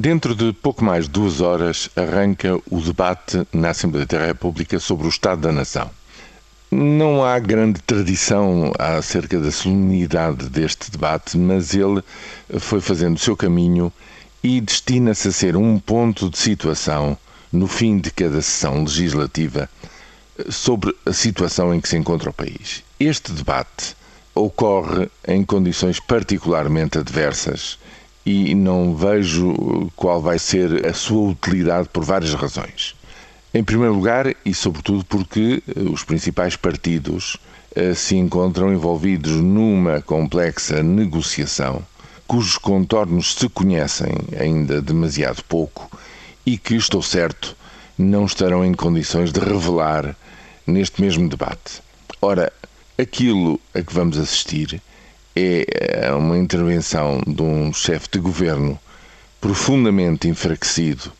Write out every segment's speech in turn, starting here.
Dentro de pouco mais de duas horas arranca o debate na Assembleia da República sobre o Estado da Nação. Não há grande tradição acerca da solenidade deste debate, mas ele foi fazendo o seu caminho e destina-se a ser um ponto de situação no fim de cada sessão legislativa sobre a situação em que se encontra o país. Este debate ocorre em condições particularmente adversas e não vejo qual vai ser a sua utilidade por várias razões. Em primeiro lugar, e sobretudo porque eh, os principais partidos eh, se encontram envolvidos numa complexa negociação cujos contornos se conhecem ainda demasiado pouco e que, estou certo, não estarão em condições de revelar neste mesmo debate. Ora, aquilo a que vamos assistir é uma intervenção de um chefe de governo profundamente enfraquecido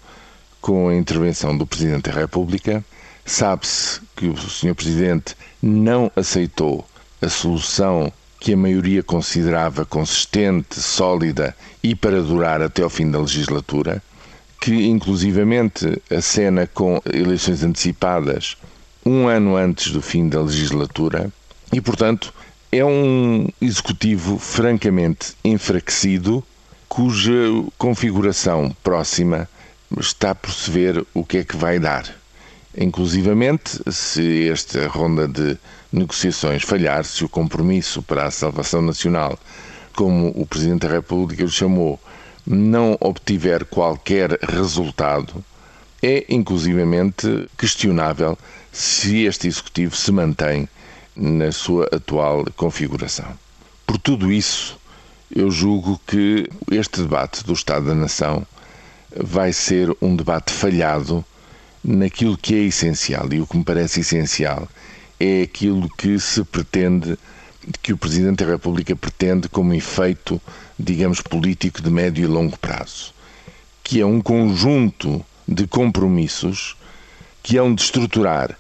com a intervenção do Presidente da República. Sabe-se que o Sr. Presidente não aceitou a solução que a maioria considerava consistente, sólida e para durar até ao fim da legislatura, que inclusivamente a cena com eleições antecipadas um ano antes do fim da legislatura e, portanto, é um executivo francamente enfraquecido, cuja configuração próxima está por se ver o que é que vai dar. Inclusivamente, se esta ronda de negociações falhar, se o compromisso para a salvação nacional, como o Presidente da República o chamou, não obtiver qualquer resultado, é inclusivamente questionável se este Executivo se mantém na sua atual configuração. Por tudo isso, eu julgo que este debate do Estado da Nação vai ser um debate falhado naquilo que é essencial. E o que me parece essencial é aquilo que se pretende, que o Presidente da República pretende como efeito, digamos, político de médio e longo prazo, que é um conjunto de compromissos que hão de estruturar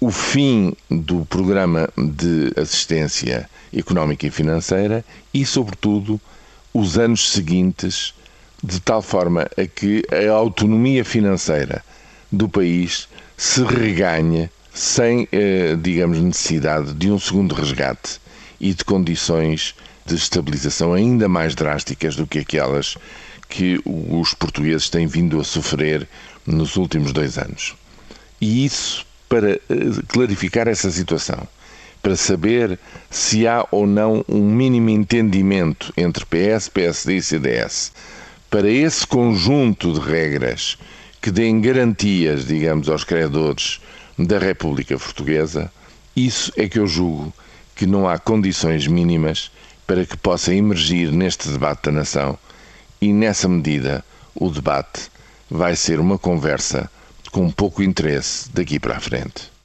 o fim do programa de assistência económica e financeira e, sobretudo, os anos seguintes, de tal forma a que a autonomia financeira do país se reganhe sem, eh, digamos, necessidade de um segundo resgate e de condições de estabilização ainda mais drásticas do que aquelas que os portugueses têm vindo a sofrer nos últimos dois anos. E isso para eh, clarificar essa situação, para saber se há ou não um mínimo entendimento entre PS, PSD e CDS, para esse conjunto de regras que deem garantias, digamos, aos credores da República Portuguesa, isso é que eu julgo que não há condições mínimas para que possa emergir neste debate da nação e, nessa medida, o debate vai ser uma conversa com pouco interesse daqui para a frente.